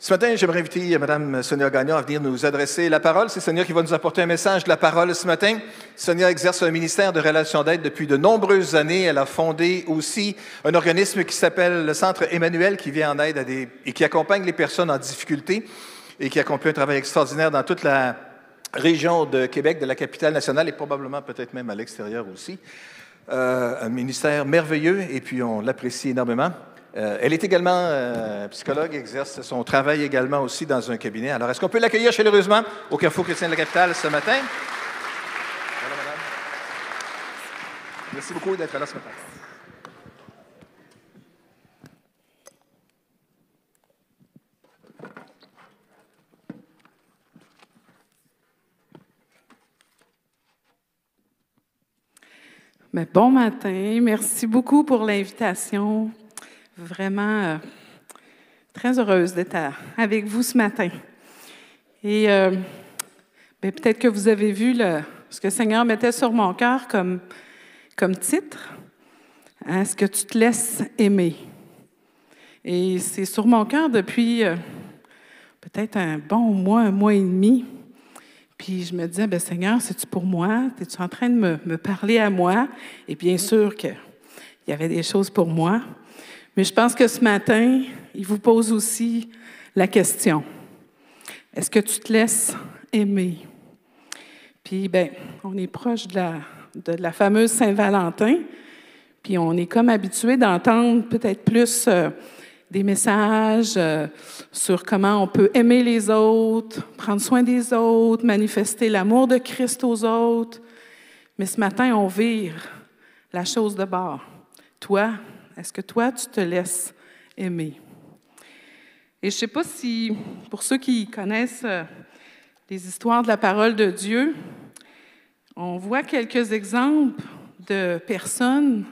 Ce matin, j'aimerais inviter Mme Sonia Gagnon à venir nous adresser la parole. C'est Sonia qui va nous apporter un message de la parole ce matin. Sonia exerce un ministère de relations d'aide depuis de nombreuses années. Elle a fondé aussi un organisme qui s'appelle le Centre Emmanuel, qui vient en aide à des, et qui accompagne les personnes en difficulté et qui accomplit un travail extraordinaire dans toute la région de Québec, de la capitale nationale et probablement peut-être même à l'extérieur aussi. Euh, un ministère merveilleux et puis on l'apprécie énormément. Euh, elle est également euh, psychologue, exerce son travail également aussi dans un cabinet. Alors, est-ce qu'on peut l'accueillir chaleureusement au Carrefour chrétien de la capitale ce matin? Merci beaucoup d'être là ce matin. Mais bon matin, merci beaucoup pour l'invitation. Vraiment euh, très heureuse d'être avec vous ce matin. Et euh, ben, peut-être que vous avez vu ce que le Seigneur mettait sur mon cœur comme, comme titre. Est-ce que tu te laisses aimer? Et c'est sur mon cœur depuis euh, peut-être un bon mois, un mois et demi. Puis je me disais, ben Seigneur, c'est-tu pour moi? Es-tu en train de me, me, parler à moi? Et bien sûr qu'il y avait des choses pour moi. Mais je pense que ce matin, il vous pose aussi la question. Est-ce que tu te laisses aimer? Puis, ben, on est proche de la, de la fameuse Saint-Valentin. Puis on est comme habitué d'entendre peut-être plus euh, des messages euh, sur comment on peut aimer les autres, prendre soin des autres, manifester l'amour de Christ aux autres. Mais ce matin, on vire la chose de bord. Toi, est-ce que toi, tu te laisses aimer? Et je ne sais pas si, pour ceux qui connaissent euh, les histoires de la parole de Dieu, on voit quelques exemples de personnes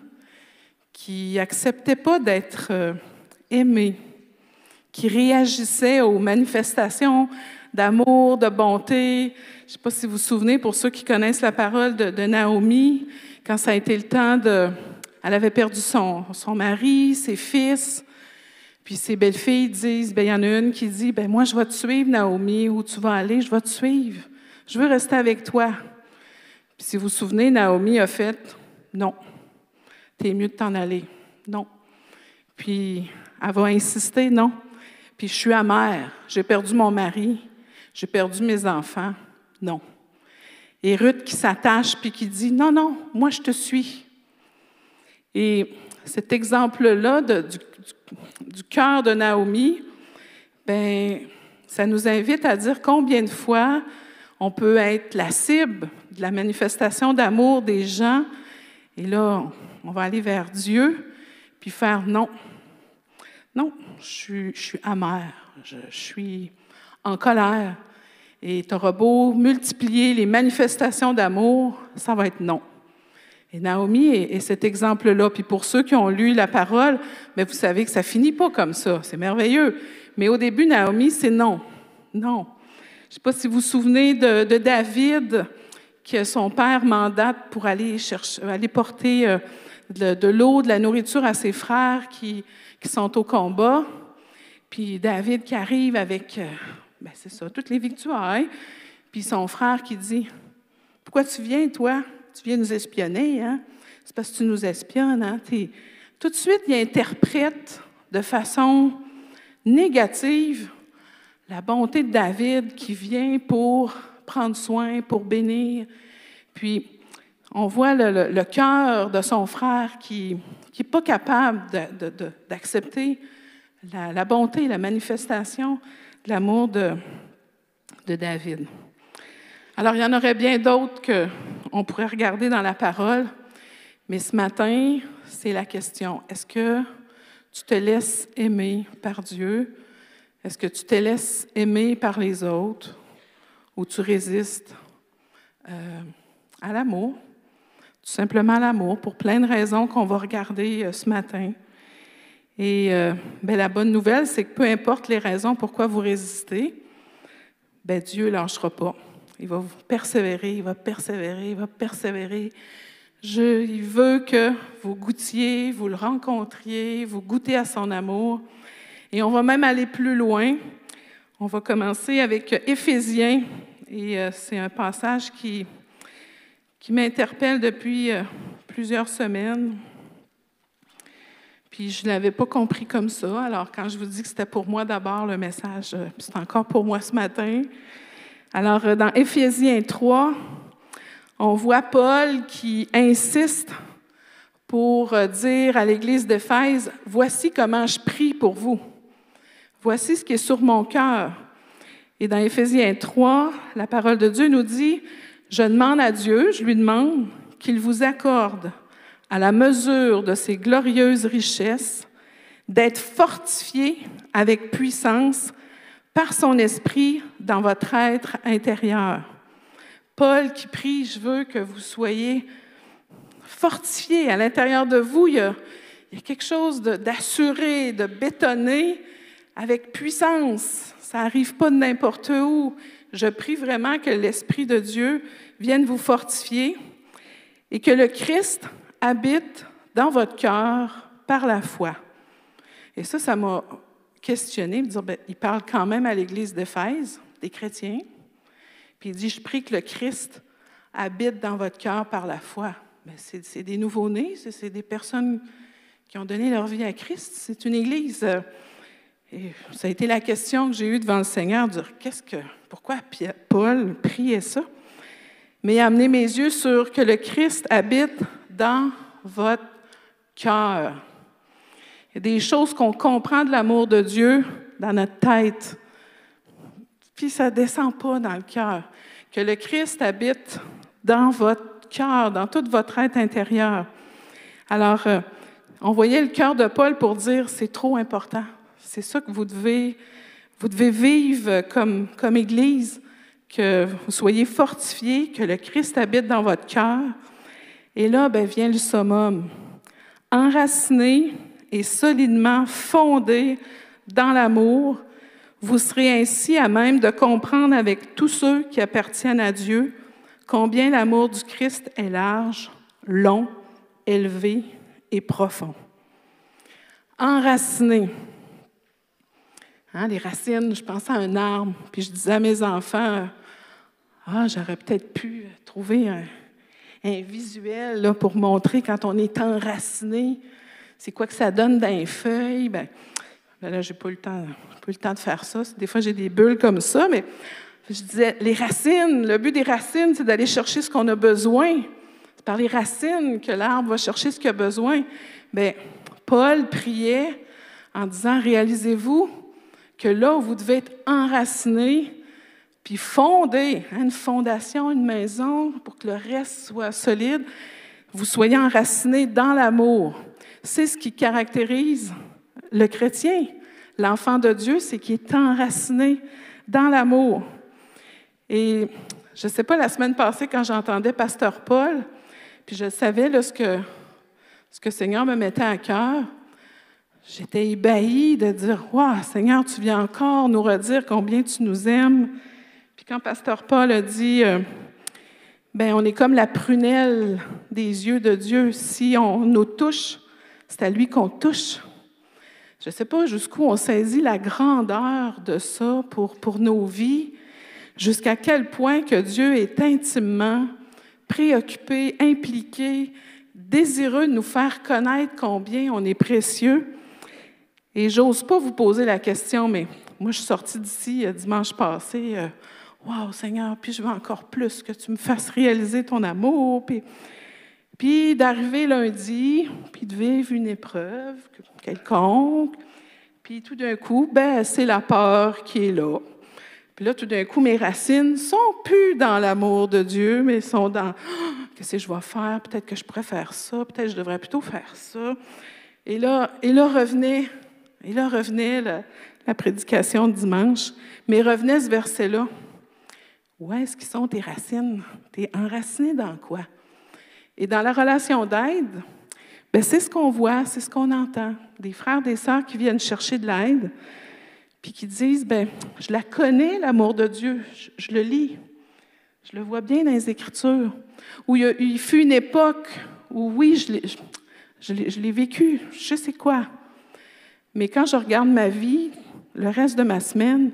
qui n'acceptaient pas d'être euh, aimés, qui réagissaient aux manifestations d'amour, de bonté. Je ne sais pas si vous vous souvenez, pour ceux qui connaissent la parole de, de, Naomi, quand ça a été le temps de... Elle avait perdu son, mari, ses fils, puis ses belles-filles disent, ben il y en a une qui dit, ben moi je vais te suivre, Naomi, où tu vas aller, je vais te suivre. Je veux rester avec toi. Puis si vous vous souvenez, Naomi a fait, non, t'es mieux de t'en aller. Non. Puis elle va insister, non. Puis je suis amère, j'ai perdu mon mari, j'ai perdu mes enfants, non. Et Ruth qui s'attache puis qui dit, non, non, moi je te suis. Et cet exemple-là du, cœur de Naomi, ben, ça nous invite à dire combien de fois on peut être la cible de la manifestation d'amour des gens. Et là, on va aller vers Dieu, puis faire non. Non, je suis, je suis amère, je, je suis en colère. Et tu beau multiplier les manifestations d'amour, ça va être non. Et Naomi est, cet exemple-là. Puis pour ceux qui ont lu la parole, mais vous savez que ça finit pas comme ça. C'est merveilleux. Mais au début, Naomi, c'est non. Non. Je ne sais pas si vous vous souvenez de, David, que son père mandate pour aller, chercher, aller porter euh, de, l'eau, de la nourriture à ses frères qui, sont au combat. Puis David qui arrive avec, euh, ben c'est ça, toutes les victoires. Puis son frère qui dit, pourquoi tu viens, toi? Tu viens nous espionner, hein? C'est parce que tu nous espionnes, hein? Tout de suite, il interprète de façon négative la bonté de David qui vient pour prendre soin, pour bénir. Puis, on voit le, cœur de son frère qui n'est pas capable d'accepter la, la, bonté, la manifestation de l'amour de, David. Alors, il y en aurait bien d'autres qu'on pourrait regarder dans la parole, mais ce matin, c'est la question, est-ce que tu te laisses aimer par Dieu? Est-ce que tu te laisses aimer par les autres? Ou tu résistes euh, à l'amour? Tout simplement à l'amour, pour plein de raisons qu'on va regarder euh, ce matin. Et euh, ben, la bonne nouvelle, c'est que peu importe les raisons pourquoi vous résistez, ben, Dieu ne lâchera pas. Il va persévérer, il va persévérer, il va persévérer. Il veut que vous goûtiez, vous le rencontriez, vous goûtez à son amour. Et on va même aller plus loin. On va commencer avec Éphésiens, et euh, c'est un passage qui, qui m'interpelle depuis euh, plusieurs semaines. Puis je ne l'avais pas compris comme ça. Alors quand je vous dis que c'était pour moi d'abord le message, euh, c'est encore pour moi ce matin. Alors dans Éphésiens 3, on voit Paul qui insiste pour dire à l'Église d'Éphèse, voici comment je prie pour vous. Voici ce qui est sur mon cœur. Et dans Éphésiens 3, la parole de Dieu nous dit, je demande à Dieu, je lui demande qu'il vous accorde, à la mesure de ses glorieuses richesses, d'être fortifié avec puissance par son esprit dans votre être intérieur. Paul qui prie, je veux que vous soyez fortifié à l'intérieur de vous. Il y a, il y a quelque chose d'assuré, de, de bétonné, avec puissance. Ça n'arrive pas de n'importe où. Je prie vraiment que l'Esprit de Dieu vienne vous fortifier et que le Christ habite dans votre cœur par la foi. Et ça, ça m'a questionné, me dire, ben, il parle quand même à l'Église d'Éphèse, des chrétiens, puis il dit, je prie que le Christ habite dans votre cœur par la foi. Ben, c'est des nouveaux-nés, c'est des personnes qui ont donné leur vie à Christ. C'est une Église euh, ça a été la question que j'ai eue devant le Seigneur, dire qu'est-ce que, pourquoi Paul priait ça? Mais il a amené mes yeux sur que le Christ habite dans votre cœur. Des choses qu'on comprend de l'amour de Dieu dans notre tête, puis ça ne descend pas dans le cœur. Que le Christ habite dans votre cœur, dans toute votre être intérieur. Alors, euh, on voyait le cœur de Paul pour dire c'est trop important. C'est ça que vous devez, vous devez vivre comme, comme Église, que vous soyez fortifiés, que le Christ habite dans votre cœur. Et là, ben, vient le summum. Enraciné et solidement fondé dans l'amour, vous serez ainsi à même de comprendre avec tous ceux qui appartiennent à Dieu combien l'amour du Christ est large, long, élevé et profond. Enraciné. Hein, les racines, je pensais à un arbre, puis je disais à mes enfants, ah, j'aurais peut-être pu trouver un, visuel pour montrer quand on est enraciné, c'est quoi que ça donne dans les feuilles. Ben, ben là, j'ai pas le temps, pas le temps de faire ça. Des fois, j'ai des bulles comme ça, mais je disais, les racines, le but des racines, c'est d'aller chercher ce qu'on a besoin. C'est par les racines que l'arbre va chercher ce qu'il a besoin. Bien, Paul priait en disant, réalisez-vous que là où vous devez être enraciné, puis fondé, hein, une fondation, une maison, pour que le reste soit solide, vous soyez enraciné dans l'amour. C'est ce qui caractérise le chrétien. L'enfant de Dieu, c'est qu'il est enraciné dans l'amour. Et je ne sais pas, la semaine passée, quand j'entendais Pasteur Paul, puis je savais là, ce, que, Seigneur me mettait à cœur, J'étais ébahie de dire Waouh, Seigneur, tu viens encore nous redire combien tu nous aimes. Puis quand Pasteur Paul a dit euh, ben, on est comme la prunelle des yeux de Dieu. Si on nous touche, c'est à lui qu'on touche. Je ne sais pas jusqu'où on saisit la grandeur de ça pour, pour nos vies, jusqu'à quel point que Dieu est intimement préoccupé, impliqué, désireux de nous faire connaître combien on est précieux. Et j'ose pas vous poser la question, mais moi, je suis sortie d'ici euh, dimanche passé. Waouh, Seigneur, puis je veux encore plus que tu me fasses réaliser ton amour. Puis d'arriver lundi, puis de vivre une épreuve quelconque. Puis tout d'un coup, ben, c'est la peur qui est là. Puis là, tout d'un coup, mes racines sont plus dans l'amour de Dieu, mais sont dans qu'est-ce que je vais faire? Peut-être que je pourrais faire ça, peut-être que je devrais plutôt faire ça. Et là, et là revenait et la, prédication de dimanche, mais revenait ce verset-là. Où est-ce qu'ils sont tes racines? Tu es enraciné dans quoi? Et dans la relation d'aide, ben c'est ce qu'on voit, c'est ce qu'on entend. Des frères, des sœurs qui viennent chercher de l'aide, puis qui disent, ben, je la connais, l'amour de Dieu, je, le lis, je le vois bien dans les Écritures, où il, il fut une époque où, oui, je l'ai vécu, je sais quoi, mais quand je regarde ma vie, le reste de ma semaine,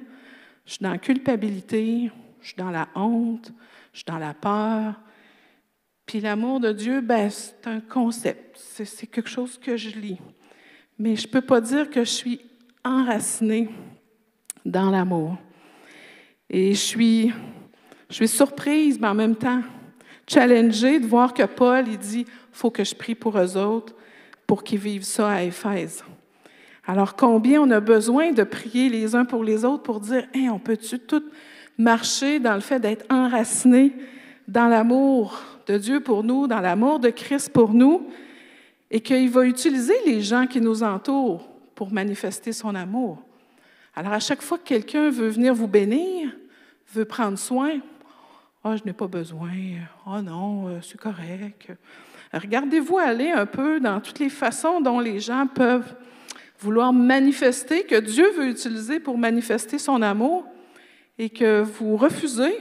Je suis dans la culpabilité, je suis dans la honte, je suis dans la peur. Puis l'amour de Dieu, ben, c'est un concept, c'est quelque chose que je lis. Mais je ne peux pas dire que je suis enracinée dans l'amour. Et je suis, je suis surprise, mais en même temps challengée de voir que Paul, il dit, faut que je prie pour eux autres pour qu'ils vivent ça à Éphèse. Alors, combien on a besoin de prier les uns pour les autres pour dire, on peut-tu tout marcher dans le fait d'être enraciné dans l'amour de Dieu pour nous, dans l'amour de Christ pour nous, et qu'il va utiliser les gens qui nous entourent pour manifester son amour. Alors, à chaque fois que quelqu'un veut venir vous bénir, veut prendre soin, oh, je n'ai pas besoin. Oh non, euh, c'est correct. Regardez-vous aller un peu dans toutes les façons dont les gens peuvent vouloir manifester, que Dieu veut utiliser pour manifester son amour, et que vous refusez.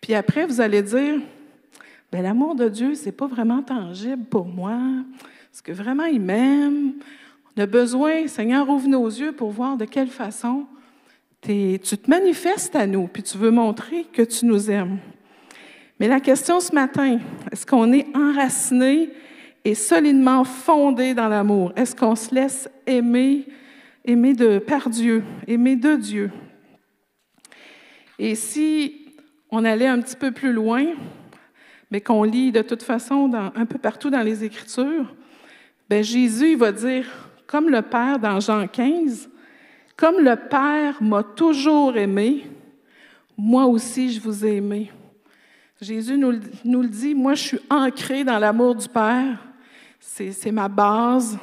Puis après, vous allez dire, ben, l'amour de Dieu, c'est pas vraiment tangible pour moi. Est-ce que vraiment il m'aime? On a besoin, Seigneur, ouvre nos yeux pour voir de quelle façon tu te manifestes à nous, puis tu veux montrer que tu nous aimes. Mais la question ce matin, est-ce qu'on est enraciné et solidement fondé dans l'amour? Est-ce qu'on se laisse aimer, aimer de, par Dieu, aimer de Dieu? Et si on allait un petit peu plus loin, mais qu'on lit de toute façon un peu partout dans les Écritures, ben Jésus il va dire, comme le Père dans Jean 15, comme le Père m'a toujours aimé, moi aussi je vous ai aimé. Jésus nous, nous le dit, moi je suis ancré dans l'amour du Père, c'est ma base,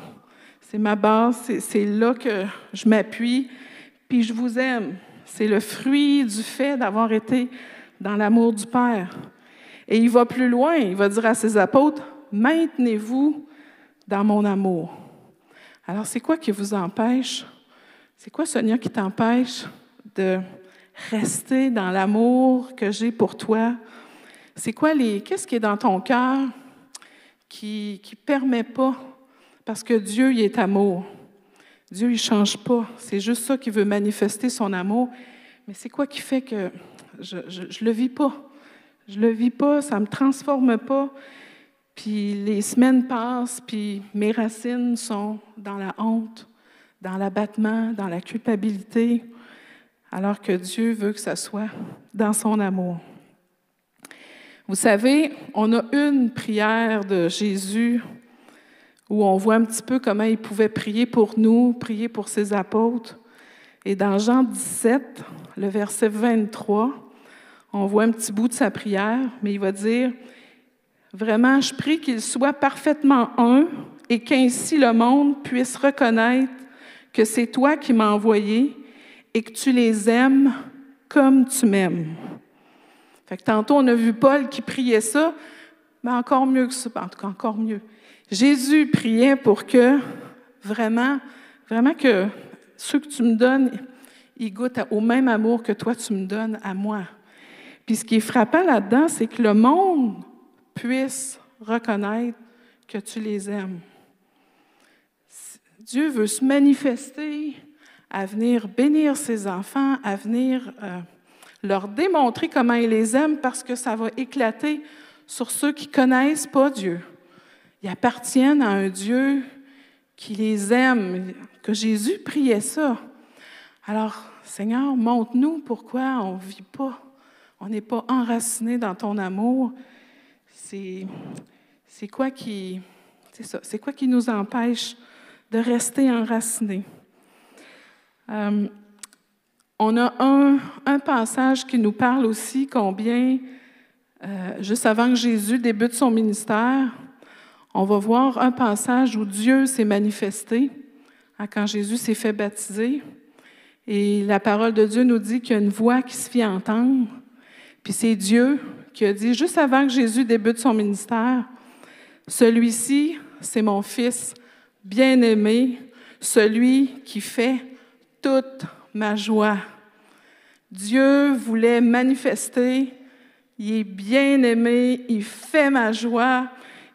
c'est ma base, c'est là que je m'appuie, puis je vous aime. C'est le fruit du fait d'avoir été dans l'amour du Père. Et il va plus loin, il va dire à ses apôtres, maintenez-vous dans mon amour. Alors, c'est quoi qui vous empêche? C'est quoi, Sonia, qui t'empêche de rester dans l'amour que j'ai pour toi? C'est quoi les. Qu'est-ce qui est dans ton cœur qui ne permet pas? Parce que Dieu, il est amour. Dieu, il ne change pas. C'est juste ça qui veut manifester son amour. Mais c'est quoi qui fait que je ne le vis pas? Je le vis pas, ça me transforme pas. Puis les semaines passent, puis mes racines sont dans la honte, dans l'abattement, dans la culpabilité, alors que Dieu veut que ça soit dans son amour. Vous savez, on a une prière de Jésus où on voit un petit peu comment il pouvait prier pour nous, prier pour ses apôtres. Et dans Jean 17, le verset 23, on voit un petit bout de sa prière, mais il va dire, vraiment, je prie qu'il soit parfaitement un et qu'ainsi le monde puisse reconnaître que c'est toi qui m'as envoyé et que tu les aimes comme tu m'aimes. Fait que tantôt, on a vu Paul qui priait ça, mais encore mieux que ça, en tout cas encore mieux. Jésus priait pour que vraiment, vraiment que ceux que tu me donnes, ils goûtent au même amour que toi tu me donnes à moi. Puis ce qui est frappant là-dedans, c'est que le monde puisse reconnaître que tu les aimes. Dieu veut se manifester, à venir bénir ses enfants, à venir euh, leur démontrer comment il les aime parce que ça va éclater sur ceux qui ne connaissent pas Dieu. Ils appartiennent à un Dieu qui les aime, que Jésus priait ça. Alors, Seigneur, montre-nous pourquoi on ne vit pas on n'est pas enraciné dans ton amour, c'est, quoi qui nous empêche de rester enracinés? Euh, on a un, un, passage qui nous parle aussi combien, euh, juste avant que Jésus débute son ministère, on va voir un passage où Dieu s'est manifesté hein, quand Jésus s'est fait baptiser. Et la parole de Dieu nous dit qu'il y a une voix qui se fit entendre. Puis c'est Dieu qui a dit, juste avant que Jésus débute son ministère, celui-ci, c'est mon fils bien-aimé, celui qui fait toute ma joie. Dieu voulait manifester, il est bien-aimé, il fait ma joie.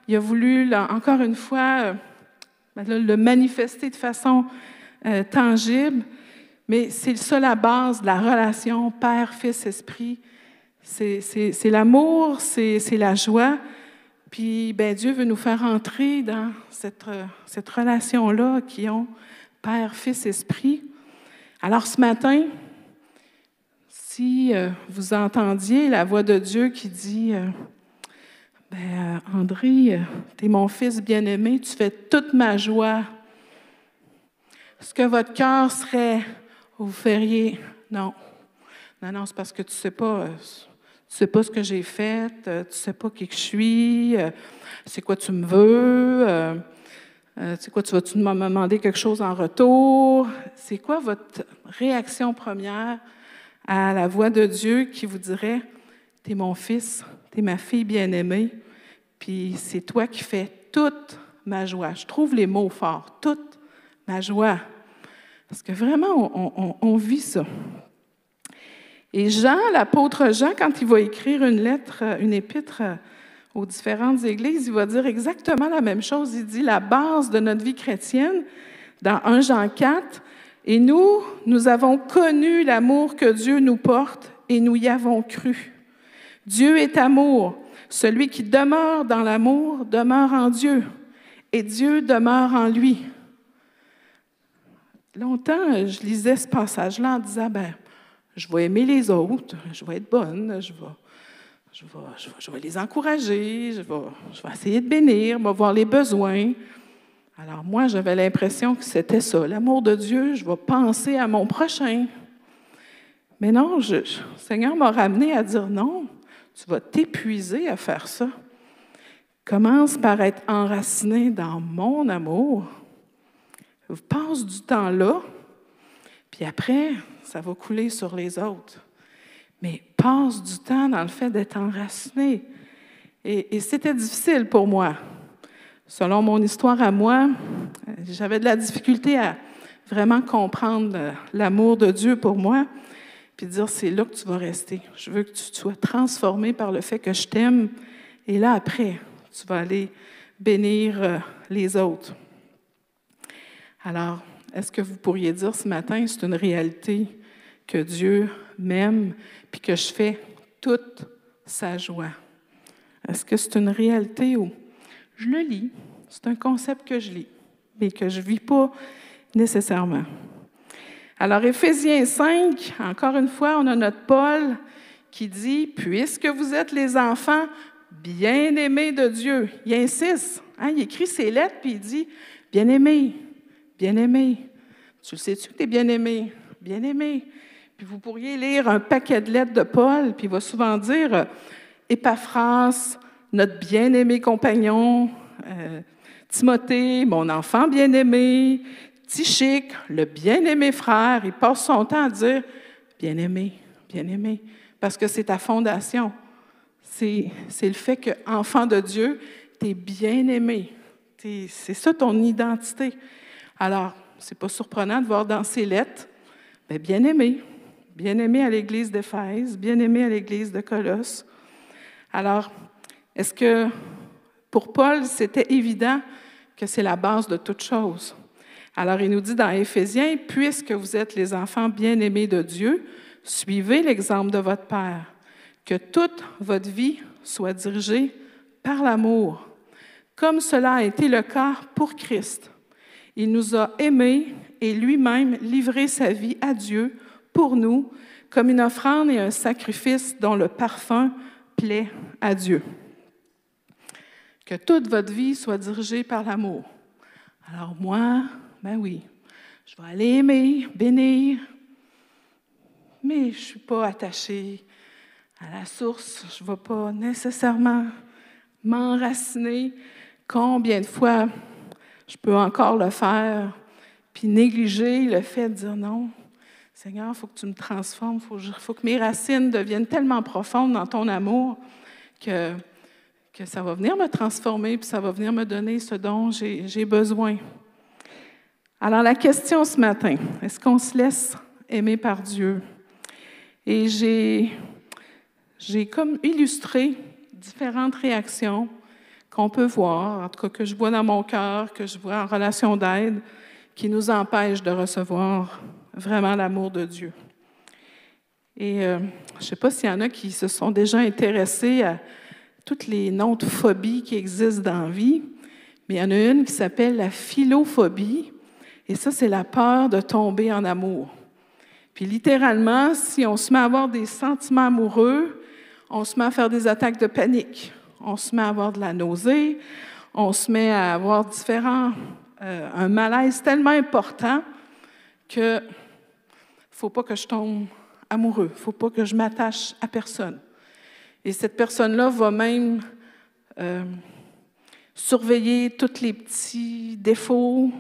Il a voulu, encore une fois, euh, ben le manifester de façon euh, tangible. Mais c'est ça la base de la relation Père, Fils, Esprit. C'est l'amour, c'est la joie. Puis ben, Dieu veut nous faire entrer dans cette, relation-là qui ont Père, Fils, Esprit. Alors ce matin, si euh, vous entendiez la voix de Dieu qui dit euh, ben, euh, André, tu es mon fils bien-aimé, tu fais toute ma joie. Est-ce que votre cœur serait, vous feriez, non. Non, non, c'est parce que tu ne sais pas. Tu sais pas ce que j'ai fait, tu ne sais pas qui je suis, c'est quoi tu me veux, c'est quoi tu vas-tu me demander quelque chose en retour? C'est quoi votre réaction première à la voix de Dieu qui vous dirait, Tu es mon fils, tu es ma fille bien-aimée, puis c'est toi qui fais toute ma joie. Je trouve les mots forts, toute ma joie. Parce que vraiment, on, vit ça. Et Jean, l'apôtre Jean, quand il va écrire une lettre, une épître aux différentes églises, il va dire exactement la même chose. Il dit la base de notre vie chrétienne, dans 1 Jean 4, et nous, nous avons connu l'amour que Dieu nous porte et nous y avons cru. Dieu est amour. Celui qui demeure dans l'amour demeure en Dieu et Dieu demeure en lui. Longtemps, je lisais ce passage-là en disant, ben, je vais aimer les autres, je vais être bonne, je vais, les encourager, je vais, je vais essayer de bénir, je vais voir les besoins. Alors moi, j'avais l'impression que c'était ça, l'amour de Dieu, je vais penser à mon prochain. Mais non, le Seigneur m'a ramené à dire non, tu vas t'épuiser à faire ça. Commence par être enraciné dans mon amour. Passe du temps là, puis après, ça va couler sur les autres. Mais passe du temps dans le fait d'être enraciné. et c'était difficile pour moi. Selon mon histoire à moi, j'avais de la difficulté à vraiment comprendre l'amour de Dieu pour moi, puis dire c'est là que tu vas rester. Je veux que tu sois transformé par le fait que je t'aime, et là après, tu vas aller bénir euh, les autres. Alors, est-ce que vous pourriez dire ce matin, c'est une réalité que Dieu m'aime, puis que je fais toute sa joie? Est-ce que c'est une réalité ou? Je le lis, c'est un concept que je lis, mais que je ne vis pas nécessairement. Alors, Éphésiens 5, encore une fois, on a notre Paul qui dit, puisque vous êtes les enfants bien-aimés de Dieu, il insiste, hein, il écrit ses lettres, puis il dit, bien-aimé, bien-aimé, tu le sais-tu que tu es bien-aimé, bien-aimé. Puis vous pourriez lire un paquet de lettres de Paul, puis il va souvent dire, Épaphras, notre bien-aimé compagnon, euh, Timothée, mon enfant bien-aimé, Tichic, le bien-aimé frère, il passe son temps à dire bien-aimé, bien-aimé, parce que c'est ta fondation. C'est, le fait que, enfant de Dieu, tu es bien-aimé. c'est ça ton identité. Alors, c'est pas surprenant de voir dans ses lettres, ben, bien-aimé, bien-aimé à l'Église d'Éphèse, bien-aimé à l'Église de Colosse. Alors, est-ce que pour Paul, c'était évident que c'est la base de toute chose? Alors, il nous dit dans Éphésiens, puisque vous êtes les enfants bien-aimés de Dieu, suivez l'exemple de votre Père, que toute votre vie soit dirigée par l'amour, comme cela a été le cas pour Christ. Il nous a aimés et lui-même livré sa vie à Dieu pour nous comme une offrande et un sacrifice dont le parfum plaît à Dieu. Que toute votre vie soit dirigée par l'amour. Alors moi, ben oui, je vais aller aimer, bénir, mais je ne suis pas attachée à la source. Je ne vais pas nécessairement m'enraciner. Combien de fois je peux encore le faire, puis négliger le fait de dire non, Seigneur, il faut que tu me transformes, il faut, que mes racines deviennent tellement profondes dans ton amour que, que ça va venir me transformer, puis ça va venir me donner ce dont j'ai besoin. Alors la question ce matin, est-ce qu'on se laisse aimer par Dieu? Et j'ai, j'ai comme illustré différentes réactions qu'on peut voir, en tout cas que je vois dans mon cœur, que je vois en relation d'aide, qui nous empêchent de recevoir vraiment l'amour de Dieu. Et euh, je ne sais pas s'il y en a qui se sont déjà intéressés à toutes les noms de phobies qui existent dans la vie, mais il y en a une qui s'appelle la philophobie, et ça, c'est la peur de tomber en amour. Puis littéralement, si on se met à avoir des sentiments amoureux, on se met à faire des attaques de panique, on se met à avoir de la nausée, on se met à avoir différents, euh, un malaise tellement important que faut pas que je tombe amoureux, faut pas que je m'attache à personne. Et cette personne-là va même euh, surveiller tous les petits défauts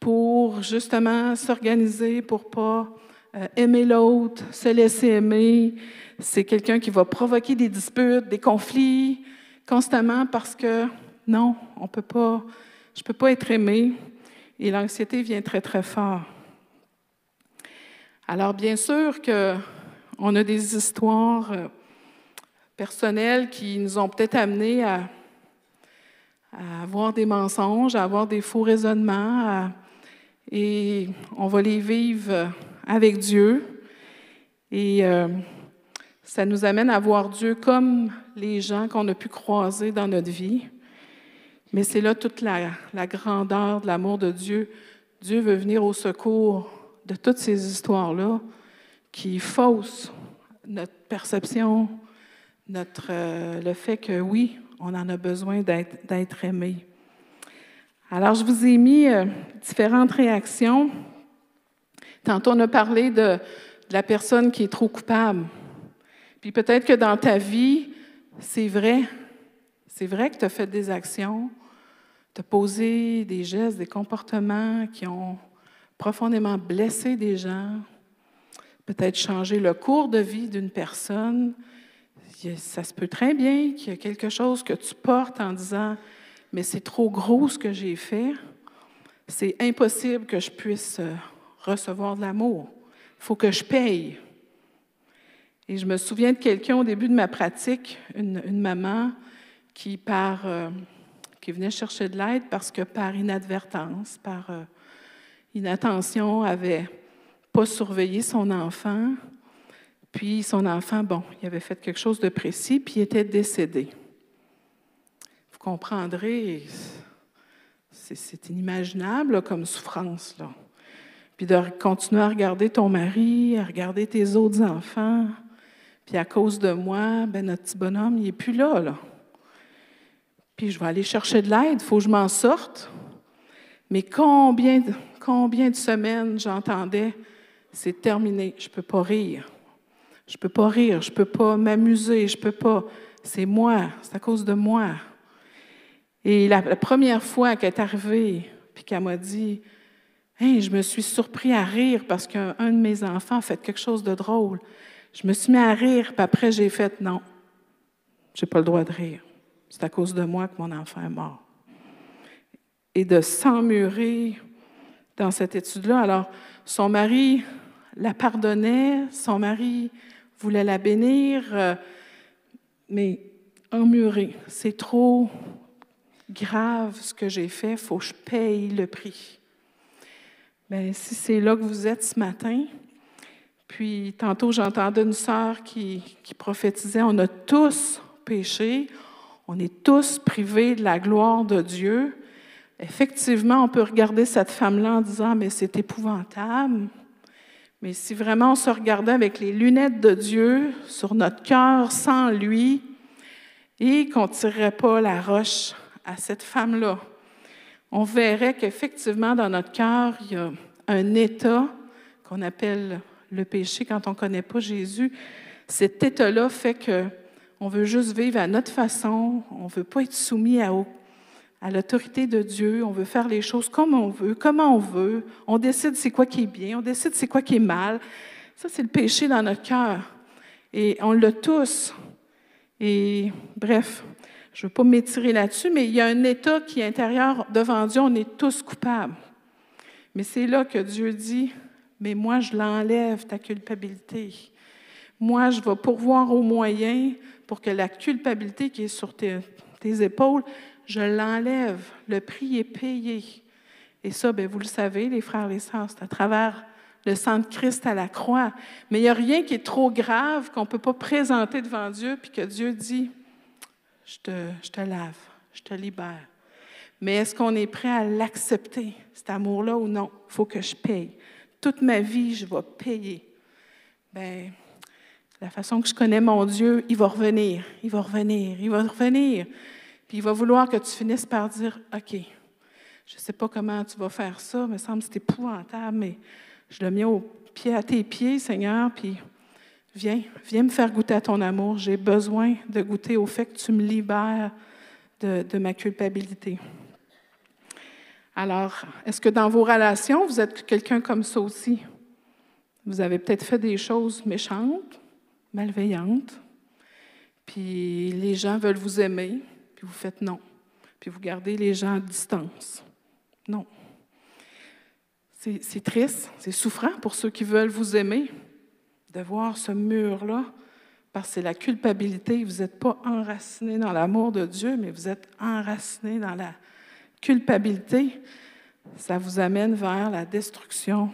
pour justement s'organiser, pour pas euh, aimer l'autre, se laisser aimer. C'est quelqu'un qui va provoquer des disputes, des conflits constamment parce que non, on peut pas, je peux pas être aimé. Et l'anxiété vient très, très fort. Alors, bien sûr qu'on a des histoires euh, personnelles qui nous ont peut-être amenés à, avoir des mensonges, à avoir des faux raisonnements, et on va les vivre avec Dieu. Et euh, ça nous amène à voir Dieu comme les gens qu'on a pu croiser dans notre vie. Mais c'est là toute la grandeur de l'amour de Dieu. Dieu veut venir au secours de toutes ces histoires-là qui faussent notre perception, notre, euh, le fait que oui, on en a besoin d'être aimé. Alors, je vous ai mis euh, différentes réactions Tantôt, on a parlé de, la personne qui est trop coupable. Puis peut-être que dans ta vie, c'est vrai. C'est vrai que tu as fait des actions, tu as posé des gestes, des comportements qui ont profondément blessé des gens, peut-être changé le cours de vie d'une personne. Ça se peut très bien qu'il y ait quelque chose que tu portes en disant, mais c'est trop gros ce que j'ai fait. C'est impossible que je puisse euh, recevoir de l'amour. Il faut que je paye. Et je me souviens de quelqu'un au début de ma pratique, une, maman qui, par, euh, qui venait chercher de l'aide parce que par inadvertance, par euh, inattention, avait pas surveillé son enfant. Puis son enfant, bon, il avait fait quelque chose de précis, puis il était décédé. Vous comprendrez, c'est inimaginable comme souffrance. Là puis de continuer à regarder ton mari, à regarder tes autres enfants. Puis à cause de moi, ben notre petit bonhomme, il n'est plus là, là. Puis je vais aller chercher de l'aide, il faut que je m'en sorte. Mais combien, combien de semaines j'entendais, c'est terminé, je ne peux pas rire. Je ne peux pas rire, je ne peux pas m'amuser, je ne peux pas. C'est moi, c'est à cause de moi. Et la, première fois qu'elle est arrivée, puis qu'elle m'a dit, je me suis surpris à rire parce qu'un de mes enfants a fait quelque chose de drôle. Je me suis mis à rire, puis après, j'ai fait non, j'ai pas le droit de rire. C'est à cause de moi que mon enfant est mort. Et de s'emmurer dans cette étude-là. Alors, son mari la pardonnait, son mari voulait la bénir, euh, mais emmuré, c'est trop grave ce que j'ai fait, il faut que je paye le prix. Bien, si c'est là que vous êtes ce matin, puis tantôt j'entendais une sœur qui, qui prophétisait, on a tous péché, on est tous privés de la gloire de Dieu. Effectivement, on peut regarder cette femme-là en disant, mais c'est épouvantable. Mais si vraiment on se regardait avec les lunettes de Dieu sur notre cœur sans lui, et qu'on ne tirerait pas la roche à cette femme-là, on verrait qu'effectivement, dans notre cœur, il y a un état qu'on appelle le péché quand on ne connaît pas Jésus. Cet état-là fait que on veut juste vivre à notre façon, on ne veut pas être soumis à, à l'autorité de Dieu, on veut faire les choses comme on veut, comment on veut, on décide c'est quoi qui est bien, on décide c'est quoi qui est mal. Ça, c'est le péché dans notre cœur. Et on l'a tous. Et bref, je ne veux pas m'étirer là-dessus, mais il y a un état qui est intérieur devant Dieu, on est tous coupables. Mais c'est là que Dieu dit, mais moi, je l'enlève, ta culpabilité. Moi, je vais pourvoir au moyen pour que la culpabilité qui est sur tes, épaules, je l'enlève. Le prix est payé. Et ça, bien, vous le savez, les frères et les sœurs, c'est à travers le sang de Christ à la croix. Mais il n'y a rien qui est trop grave qu'on ne peut pas présenter devant Dieu, puis que Dieu dit, je te, je te lave, je te libère. Mais est-ce qu'on est prêt à l'accepter, cet amour-là, ou non? Il faut que je paye. Toute ma vie, je vais payer. Bien, la façon que je connais mon Dieu, il va revenir, il va revenir, il va revenir. Puis il va vouloir que tu finisses par dire, OK, je ne sais pas comment tu vas faire ça, me semble que c'est épouvantable, mais je le mets au pied, à tes pieds, Seigneur, puis viens, viens me faire goûter à ton amour. J'ai besoin de goûter au fait que tu me libères de, de ma culpabilité. Alors, est-ce que dans vos relations, vous êtes quelqu'un comme ça aussi? Vous avez peut-être fait des choses méchantes, malveillantes, puis les gens veulent vous aimer, puis vous faites non, puis vous gardez les gens à distance. Non. C'est triste, c'est souffrant pour ceux qui veulent vous aimer de voir ce mur-là, parce que c'est la culpabilité. Vous n'êtes pas enraciné dans l'amour de Dieu, mais vous êtes enraciné dans la culpabilité. Ça vous amène vers la destruction.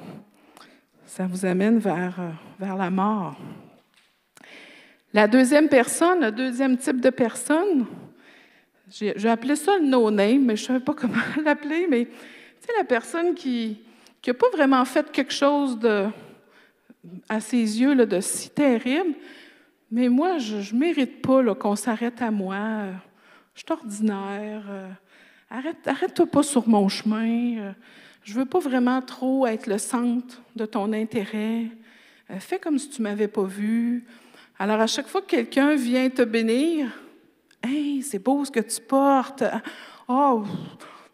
Ça vous amène vers, euh, vers la mort. La deuxième personne, le deuxième type de personne, j'ai appelé ça le no-name, mais je ne savais pas comment l'appeler, mais c'est la personne qui n'a pas vraiment fait quelque chose à ses yeux là, de si terrible, mais moi, je ne mérite pas qu'on s'arrête à moi. Je suis ordinaire. Arrête, arrête-toi pas sur mon chemin. Je ne veux pas vraiment trop être le centre de ton intérêt. Fais comme si tu ne m'avais pas vu. Alors, à chaque fois que quelqu'un vient te bénir, Hey, c'est beau ce que tu portes. Oh,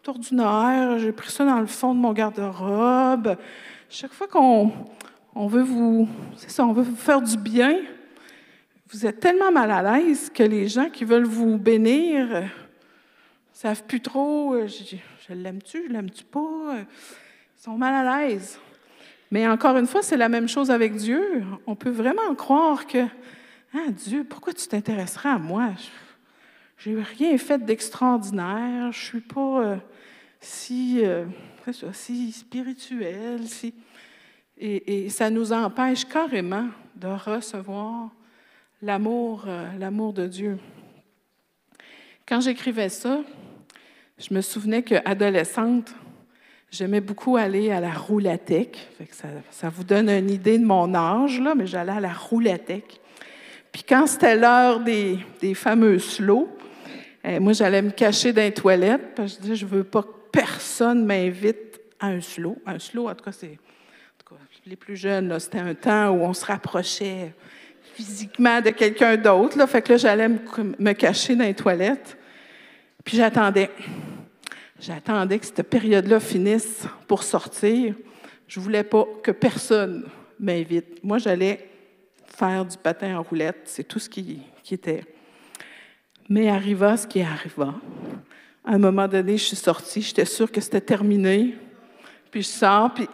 ordinaire, j'ai pris ça dans le fond de mon garde-robe. Chaque fois qu'on on veut vous, c'est faire du bien, vous êtes tellement mal à l'aise que les gens qui veulent vous bénir ne savent plus trop, je, je l'aime-tu, je l'aime-tu pas, ils sont mal à l'aise. Mais encore une fois, c'est la même chose avec Dieu. On peut vraiment croire que, ah Dieu, pourquoi tu t'intéresserais à moi? J'ai rien fait d'extraordinaire, je suis pas euh, si, euh, si spirituel, si... Et, ça nous empêche carrément de recevoir l'amour, euh, l'amour de Dieu. Quand j'écrivais ça, je me souvenais qu'adolescente, j'aimais beaucoup aller à la roulathèque. ça, ça, vous donne une idée de mon âge, là, mais j'allais à la roulathèque. Puis quand c'était l'heure des, des fameux slows, eh, moi, j'allais me cacher dans les toilettes parce que je disais, je veux pas que personne m'invite à un slow. Un slow, en tout cas, c'est. les plus jeunes, c'était un temps où on se rapprochait physiquement de quelqu'un d'autre. Fait que là, j'allais me, cacher dans les toilettes. Puis j'attendais. J'attendais que cette période-là finisse pour sortir. Je voulais pas que personne m'invite. Moi, j'allais faire du patin en roulette. C'est tout ce qui était. Mais arriva ce qui arriva. À un moment donné, je suis sortie, j'étais sûre que c'était terminé. Puis je sors, puis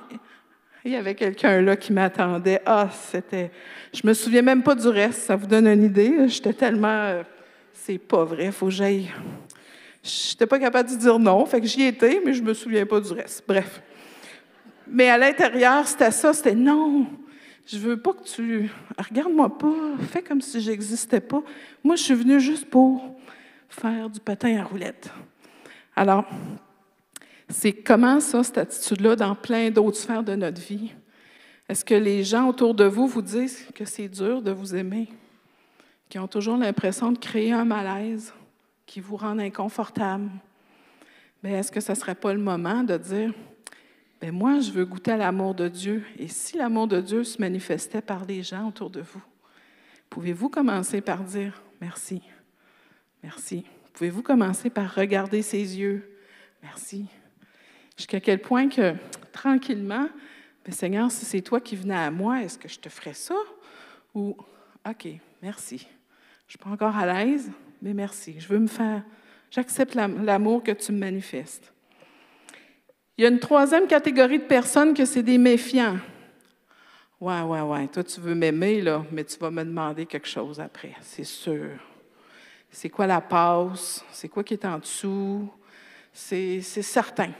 il y avait quelqu'un là qui m'attendait. Ah, c'était. Je me souviens même pas du reste, ça vous donne une idée. J'étais tellement. Euh, c'est pas vrai, faut que j'aille. J'étais pas capable de dire non, fait que j'y étais, mais je me souviens pas du reste. Bref. Mais à l'intérieur, c'était ça, c'était non. Je veux pas que tu. Regarde-moi pas, fais comme si j'existais pas. Moi, je suis venue juste pour faire du patin à roulette. Alors, c'est comment ça, cette attitude-là, dans plein d'autres sphères de notre vie? Est-ce que les gens autour de vous vous disent que c'est dur de vous aimer? Qui ont toujours l'impression de créer un malaise qui vous rend inconfortable? Mais est-ce que ce ne serait pas le moment de dire Bien, moi, je veux goûter à l'amour de Dieu. Et si l'amour de Dieu se manifestait par les gens autour de vous, pouvez-vous commencer par dire merci, merci. Pouvez-vous commencer par regarder ses yeux, merci. Jusqu'à quel point que, tranquillement, bien, Seigneur, si c'est toi qui venais à moi, est-ce que je te ferais ça? Ou, OK, merci. Je ne suis pas encore à l'aise, mais merci. Je veux me faire, j'accepte l'amour que tu me manifestes. Il y a une troisième catégorie de personnes que c'est des méfiants. Ouais, ouais, ouais, toi tu veux m'aimer, là, mais tu vas me demander quelque chose après, c'est sûr. C'est quoi la passe? C'est quoi qui est en dessous? C'est certain.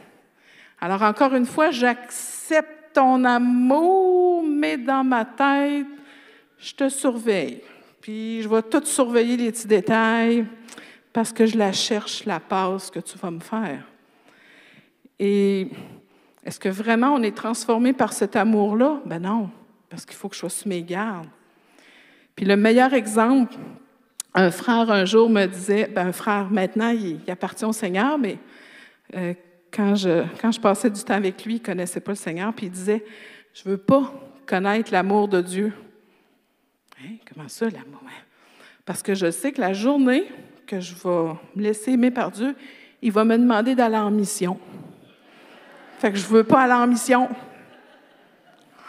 Alors, encore une fois, j'accepte ton amour, mais dans ma tête, je te surveille. Puis je vais tout surveiller les petits détails parce que je la cherche, la passe que tu vas me faire. Et est-ce que vraiment on est transformé par cet amour-là? Ben non, parce qu'il faut que je sois sous mes gardes. Puis le meilleur exemple, un frère un jour me disait, ben un frère maintenant, il, appartient au Seigneur, mais euh, quand, je, quand je passais du temps avec lui, il ne connaissait pas le Seigneur, puis il disait, je ne veux pas connaître l'amour de Dieu. Hein, comment ça, l'amour? Parce que je sais que la journée que je vais me laisser aimer par Dieu, il va me demander d'aller en mission. Fait que je veux pas aller en mission.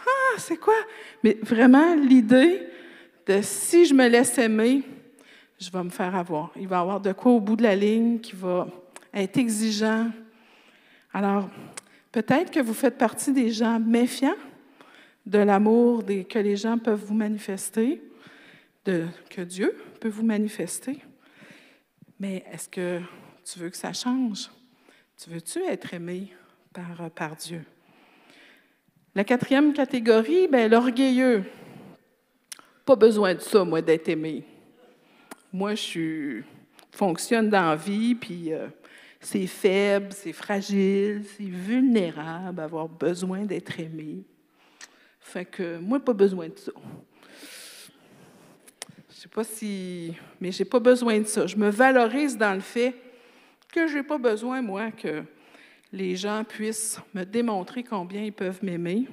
Ah, c'est quoi? Mais vraiment, l'idée de si je me laisse aimer, je vais me faire avoir. Il va y avoir de quoi au bout de la ligne qui va être exigeant. Alors, peut-être que vous faites partie des gens méfiants de l'amour que les gens peuvent vous manifester, de, que Dieu peut vous manifester. Mais est-ce que tu veux que ça change? Tu veux-tu être aimé? Par, par Dieu? La quatrième catégorie, ben, l'orgueilleux. Pas besoin de ça, moi, d'être aimé. Moi, je suis, fonctionne dans la vie, puis euh, c'est faible, c'est fragile, c'est vulnérable, avoir besoin d'être aimé. Fait que moi, pas besoin de ça. Je sais pas si. Mais j'ai pas besoin de ça. Je me valorise dans le fait que j'ai pas besoin, moi, que les gens puissent me démontrer combien ils peuvent m'aimer.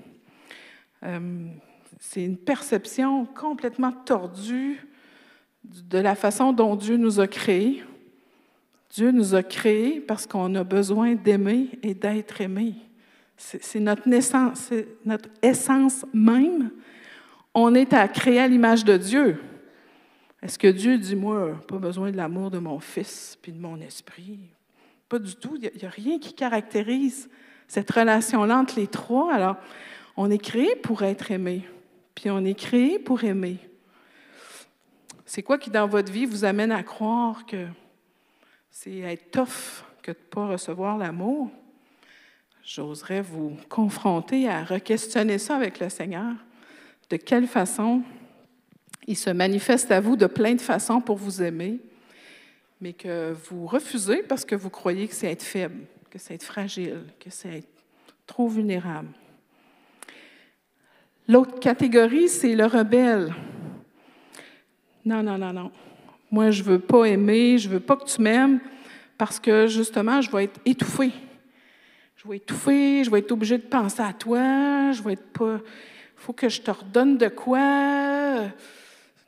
Euh, c'est une perception complètement tordue de la façon dont Dieu nous a créés. Dieu nous a créés parce qu'on a besoin d'aimer et d'être aimé. C'est notre naissance, c'est notre essence même. On est à créer à l'image de Dieu. Est-ce que Dieu dit, moi, pas besoin de l'amour de mon fils puis de mon esprit? Pas du tout. Il n'y a, rien qui caractérise cette relation-là entre les trois. Alors, on est créé pour être aimé, puis on est créé pour aimer. C'est quoi qui, dans votre vie, vous amène à croire que c'est être tough que de ne pas recevoir l'amour? J'oserais vous confronter à re-questionner ça avec le Seigneur. De quelle façon il se manifeste à vous de plein de façons pour vous aimer, mais que vous refusez parce que vous croyez que c'est être faible, que c'est être fragile, que c'est être trop vulnérable. L'autre catégorie, c'est le rebelle. Non, non, non, non. Moi, je ne veux pas aimer, je ne veux pas que tu m'aimes parce que justement, je vais être étouffée. Je vais étouffer, je vais être obligée de penser à toi, je vais être pas. Il faut que je te redonne de quoi.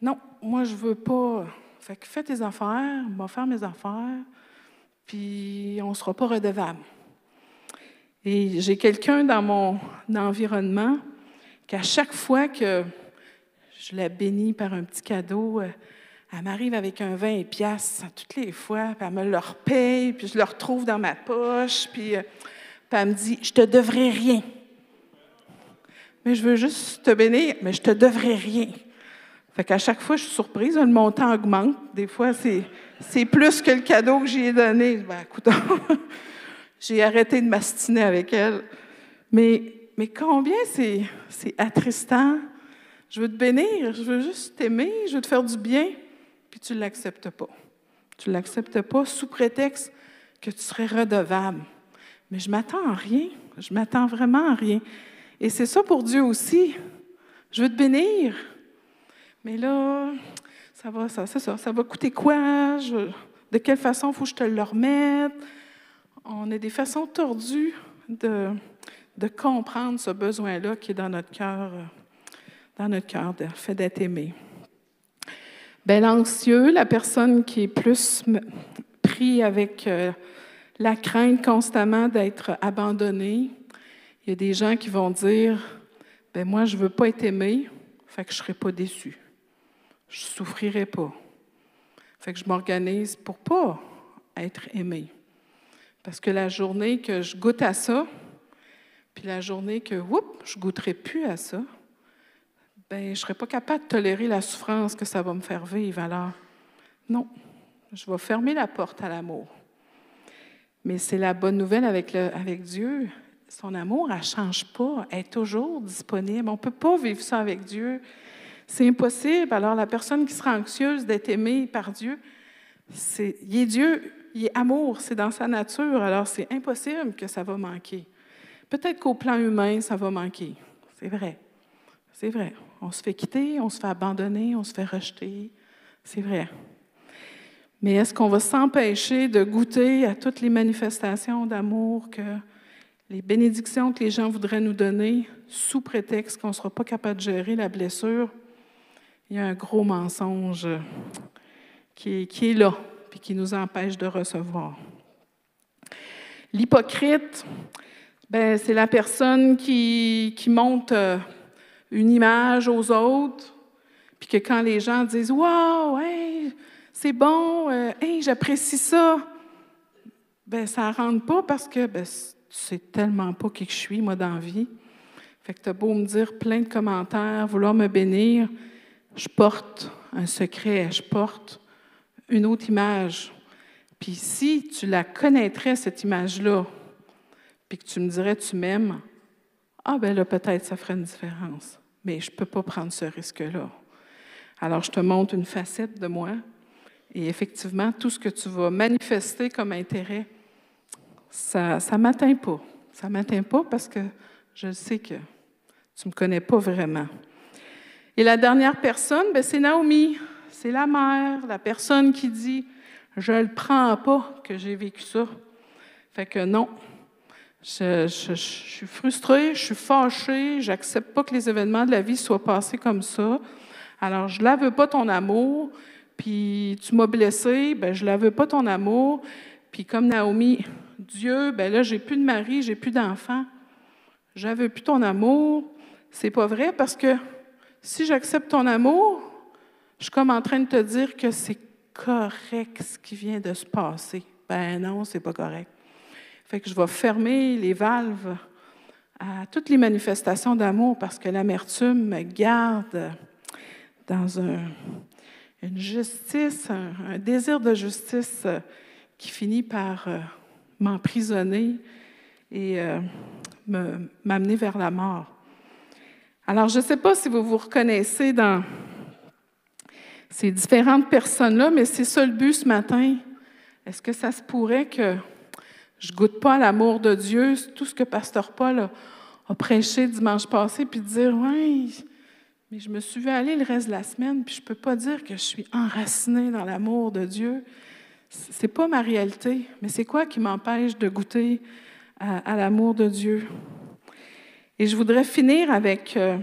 Non, moi, je veux pas. Fait que fais tes affaires, va faire mes affaires, puis on ne sera pas redevable. Et j'ai quelqu'un dans mon environnement qu'à chaque fois que je la bénis par un petit cadeau, euh, elle m'arrive avec un 20 piastres toutes les fois, puis elle me le repaye, puis je le retrouve dans ma poche, puis, euh, puis elle me dit, je te devrais rien. Mais je veux juste te bénir, mais je te devrais rien. Fait qu'à chaque fois, je suis surprise, le montant augmente. Des fois, c'est plus que le cadeau que j'ai donné. Ben, écoute, j'ai arrêté de m'astiner avec elle. Mais, mais combien c'est attristant. Je veux te bénir, je veux juste t'aimer, je veux te faire du bien, puis tu ne l'acceptes pas. Tu ne l'acceptes pas sous prétexte que tu serais redevable. Mais je m'attends à rien. Je m'attends vraiment à rien. Et c'est ça pour Dieu aussi. Je veux te bénir, mais là, ça va, ça, ça, ça va coûter quoi? de quelle façon faut que je te le remette? On a des façons tordues de, comprendre ce besoin-là qui est dans notre cœur, dans notre cœur, le fait d'être aimé. Bien, l'anxieux, la personne qui est plus pris avec euh, la crainte constamment d'être abandonné, il y a des gens qui vont dire, ben moi, je ne veux pas être aimé, fait que je ne serai pas déçu je souffrirai pas. Fait que je m'organise pour pas être aimé. Parce que la journée que je goûte à ça, puis la journée que, oups, je goûterai plus à ça, ben, je serai pas capable de tolérer la souffrance que ça va me faire vivre. Alors, non, je vais fermer la porte à l'amour. Mais c'est la bonne nouvelle avec, avec Dieu. son amour, elle ne change pas, elle est toujours disponible. On ne peut pas vivre ça avec Dieu. C'est impossible. Alors, la personne qui sera anxieuse d'être aimée par Dieu, c'est, il est Dieu, il est amour, c'est dans sa nature. Alors, c'est impossible que ça va manquer. Peut-être qu'au plan humain, ça va manquer. C'est vrai. C'est vrai. On se fait quitter, on se fait abandonner, on se fait rejeter. C'est vrai. Mais est-ce qu'on va s'empêcher de goûter à toutes les manifestations d'amour que les bénédictions que les gens voudraient nous donner sous prétexte qu'on ne sera pas capable de gérer la blessure? Il y a un gros mensonge qui est, là, puis qui nous empêche de recevoir. L'hypocrite, ben, c'est la personne qui, qui monte euh, une image aux autres, puis que quand les gens disent Waouh, hey, c'est bon, euh, hey, j'apprécie ça, ben, ça ne rentre pas parce que ben, c'est tellement pas qui que je suis, moi, dans la vie. Fait que tu as beau me dire plein de commentaires, vouloir me bénir, je porte un secret, je porte une autre image. Puis si tu la connaîtrais, cette image-là, puis que tu me dirais tu m'aimes, ah ben là, peut-être ça ferait une différence. Mais je ne peux pas prendre ce risque-là. Alors, je te montre une facette de moi. Et effectivement, tout ce que tu vas manifester comme intérêt, ça ne m'atteint pas. Ça ne m'atteint pas parce que je sais que tu ne me connais pas vraiment. Et la dernière personne, ben, c'est Naomi. C'est la mère, la personne qui dit Je ne le prends pas que j'ai vécu ça. Fait que non. Je, suis frustrée, je suis fâchée, j'accepte pas que les événements de la vie soient passés comme ça. Alors, je ne veux pas ton amour, puis tu m'as blessé, ben je ne veux pas ton amour. Puis comme Naomi, Dieu, ben là, j'ai plus de mari, j'ai plus d'enfant. Veux plus ton amour. C'est pas vrai parce que si j'accepte ton amour, je suis comme en train de te dire que c'est correct ce qui vient de se passer. Ben non, c'est pas correct. Fait que je vais fermer les valves à toutes les manifestations d'amour parce que l'amertume me garde dans une justice, un, désir de justice qui finit par euh, m'emprisonner et euh, m'amener vers la mort. Alors, je ne sais pas si vous vous reconnaissez dans ces différentes personnes-là, mais c'est ça le but ce matin. Est-ce que ça se pourrait que je goûte pas à l'amour de Dieu, tout ce que Pasteur Paul a, prêché dimanche passé, puis dire, oui, mais je me suis vu aller le reste de la semaine, puis je ne peux pas dire que je suis enracinée dans l'amour de Dieu. Ce n'est pas ma réalité, mais c'est quoi qui m'empêche de goûter à l'amour de Dieu? Et je voudrais finir avec euh,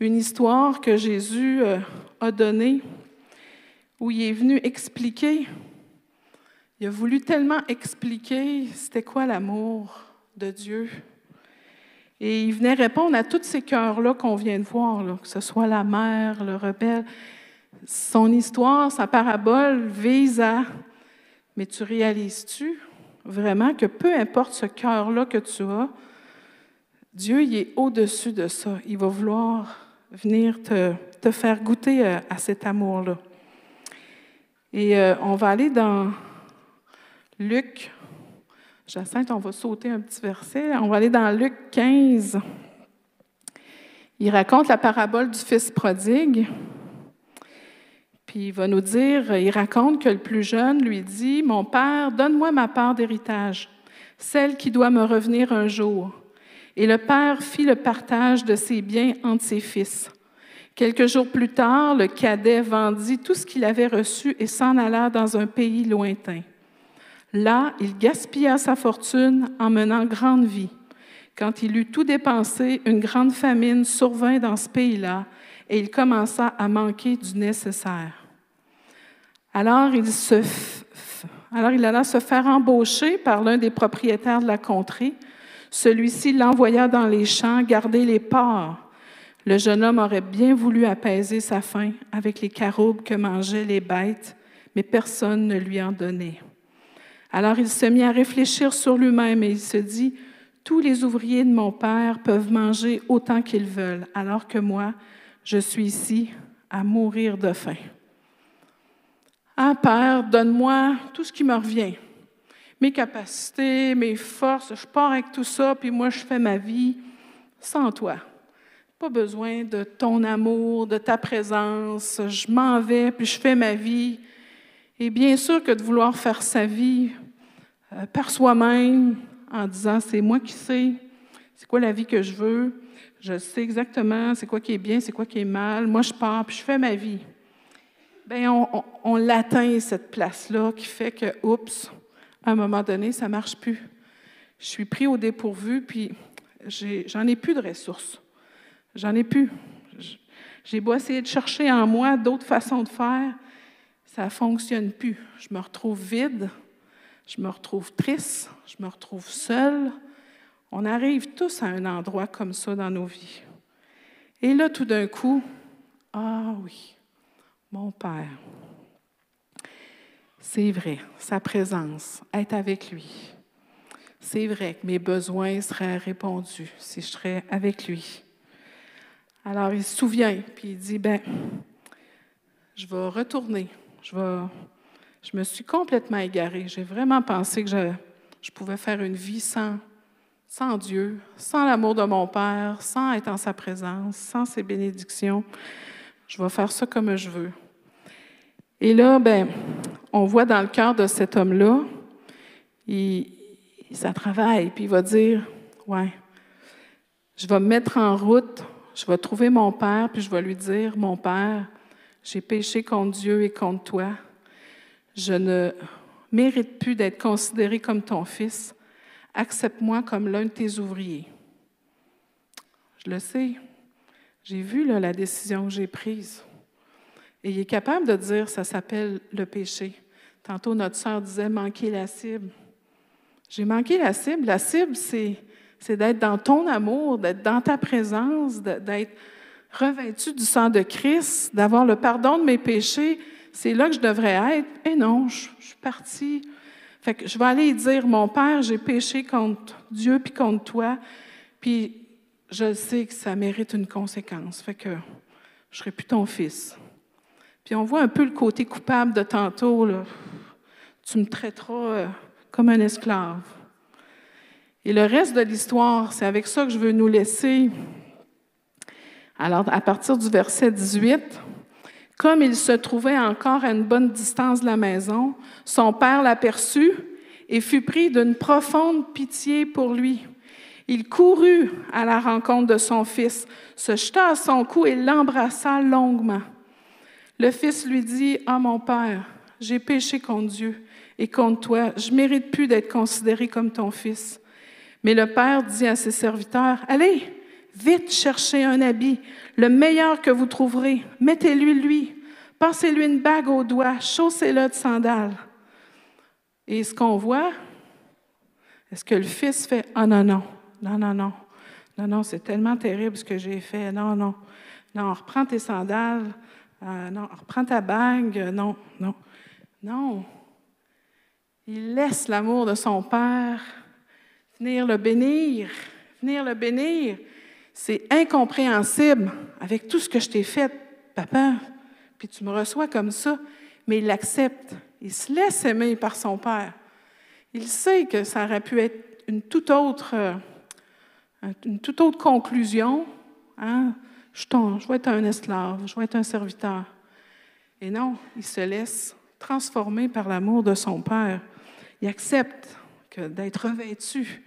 une histoire que Jésus euh, a donnée, où il est venu expliquer, il a voulu tellement expliquer c'était quoi l'amour de Dieu. Et il venait répondre à tous ces cœurs-là qu'on vient de voir, que ce soit la mère, le rebelle. Son histoire, sa parabole vise à, mais tu réalises-tu vraiment que peu importe ce cœur-là que tu as, Dieu, il est au-dessus de ça. Il va vouloir venir te, faire goûter euh, à, cet amour-là. Et euh, on va aller dans Luc. Jacinthe, on va sauter un petit verset. On va aller dans Luc 15. Il raconte la parabole du fils prodigue. Puis il va nous dire, il raconte que le plus jeune lui dit, Mon père, donne-moi ma part d'héritage, celle qui doit me revenir un jour. Et le père fit le partage de ses biens entre ses fils. Quelques jours plus tard, le cadet vendit tout ce qu'il avait reçu et s'en alla dans un pays lointain. Là, il gaspilla sa fortune en menant grande vie. Quand il eut tout dépensé, une grande famine survint dans ce pays-là et il commença à manquer du nécessaire. Alors il, se Alors il alla se faire embaucher par l'un des propriétaires de la contrée celui-ci l'envoya dans les champs garder les porcs. Le jeune homme aurait bien voulu apaiser sa faim avec les caroubes que mangeaient les bêtes, mais personne ne lui en donnait. Alors il se mit à réfléchir sur lui-même et il se dit, Tous les ouvriers de mon père peuvent manger autant qu'ils veulent, alors que moi, je suis ici à mourir de faim. Ah, Père, donne-moi tout ce qui me revient. Mes capacités, mes forces, je pars avec tout ça, puis moi, je fais ma vie sans toi. Pas besoin de ton amour, de ta présence. Je m'en vais, puis je fais ma vie. Et bien sûr que de vouloir faire sa vie euh, par soi-même, en disant c'est moi qui sais, c'est quoi la vie que je veux, je sais exactement c'est quoi qui est bien, c'est quoi qui est mal, moi je pars, puis je fais ma vie. Bien, on, on l'atteint, cette place-là, qui fait que, oups, à un moment donné, ça ne marche plus. Je suis pris au dépourvu, puis j'en ai, plus de ressources. J'en ai plus. J'ai beau essayer de chercher en moi d'autres façons de faire, ça ne fonctionne plus. Je me retrouve vide, je me retrouve triste, je me retrouve seule. On arrive tous à un endroit comme ça dans nos vies. Et là, tout d'un coup, ah oui, mon Père. C'est vrai, sa présence, être avec lui. C'est vrai que mes besoins seraient répondus si je serais avec lui. Alors il se souvient, puis il dit, ben, je vais retourner. Je, me suis complètement égarée. J'ai vraiment pensé que je, je pouvais faire une vie sans, sans Dieu, sans l'amour de mon Père, sans être en sa présence, sans ses bénédictions. Je vais faire ça comme je veux. Et là, ben, on voit dans le cœur de cet homme-là, il, ça travaille, puis il va dire, ouais, je vais me mettre en route, je vais trouver mon Père, puis je vais lui dire, mon Père, j'ai péché contre Dieu et contre toi. Je ne mérite plus d'être considéré comme ton fils. Accepte-moi comme l'un de tes ouvriers. Je le sais. J'ai vu la décision que j'ai prise. Et il est capable de dire, ça s'appelle le péché. Tantôt, notre sœur disait manquer la cible. J'ai manqué la cible. La cible, c'est, d'être dans ton amour, d'être dans ta présence, d'être revêtu du sang de Christ, d'avoir le pardon de mes péchés. C'est là que je devrais être. Et non, je, je suis partie. Fait que je vais aller dire, mon Père, j'ai péché contre Dieu puis contre toi. Puis je sais que ça mérite une conséquence. Fait que je serai plus ton fils. Puis on voit un peu le côté coupable de tantôt. Tu me traiteras euh, comme un esclave. Et le reste de l'histoire, c'est avec ça que je veux nous laisser. Alors, à partir du verset 18, comme il se trouvait encore à une bonne distance de la maison, son père l'aperçut et fut pris d'une profonde pitié pour lui. Il courut à la rencontre de son fils, se jeta à son cou et l'embrassa longuement. Le fils lui dit, Ah mon Père, j'ai péché contre Dieu et contre toi, je mérite plus d'être considéré comme ton fils. Mais le Père dit à ses serviteurs, Allez, vite chercher un habit, le meilleur que vous trouverez, mettez-lui lui, passez-lui une bague au doigt, chaussez-le de sandales. Et ce qu'on voit, est-ce que le fils fait, Ah non, non, non, non, non, non, non, c'est tellement terrible ce que j'ai fait, non, non, non, reprends tes sandales, euh, non, reprends ta bague. Non, non, non. Il laisse l'amour de son Père venir le bénir, venir le bénir. C'est incompréhensible avec tout ce que je t'ai fait, papa. Puis tu me reçois comme ça, mais il l'accepte. Il se laisse aimer par son Père. Il sait que ça aurait pu être une toute autre, euh, une toute autre conclusion. Hein? Je, je vais être un esclave, je vais être un serviteur. Et non, il se laisse transformer par l'amour de son Père. Il accepte d'être revêtu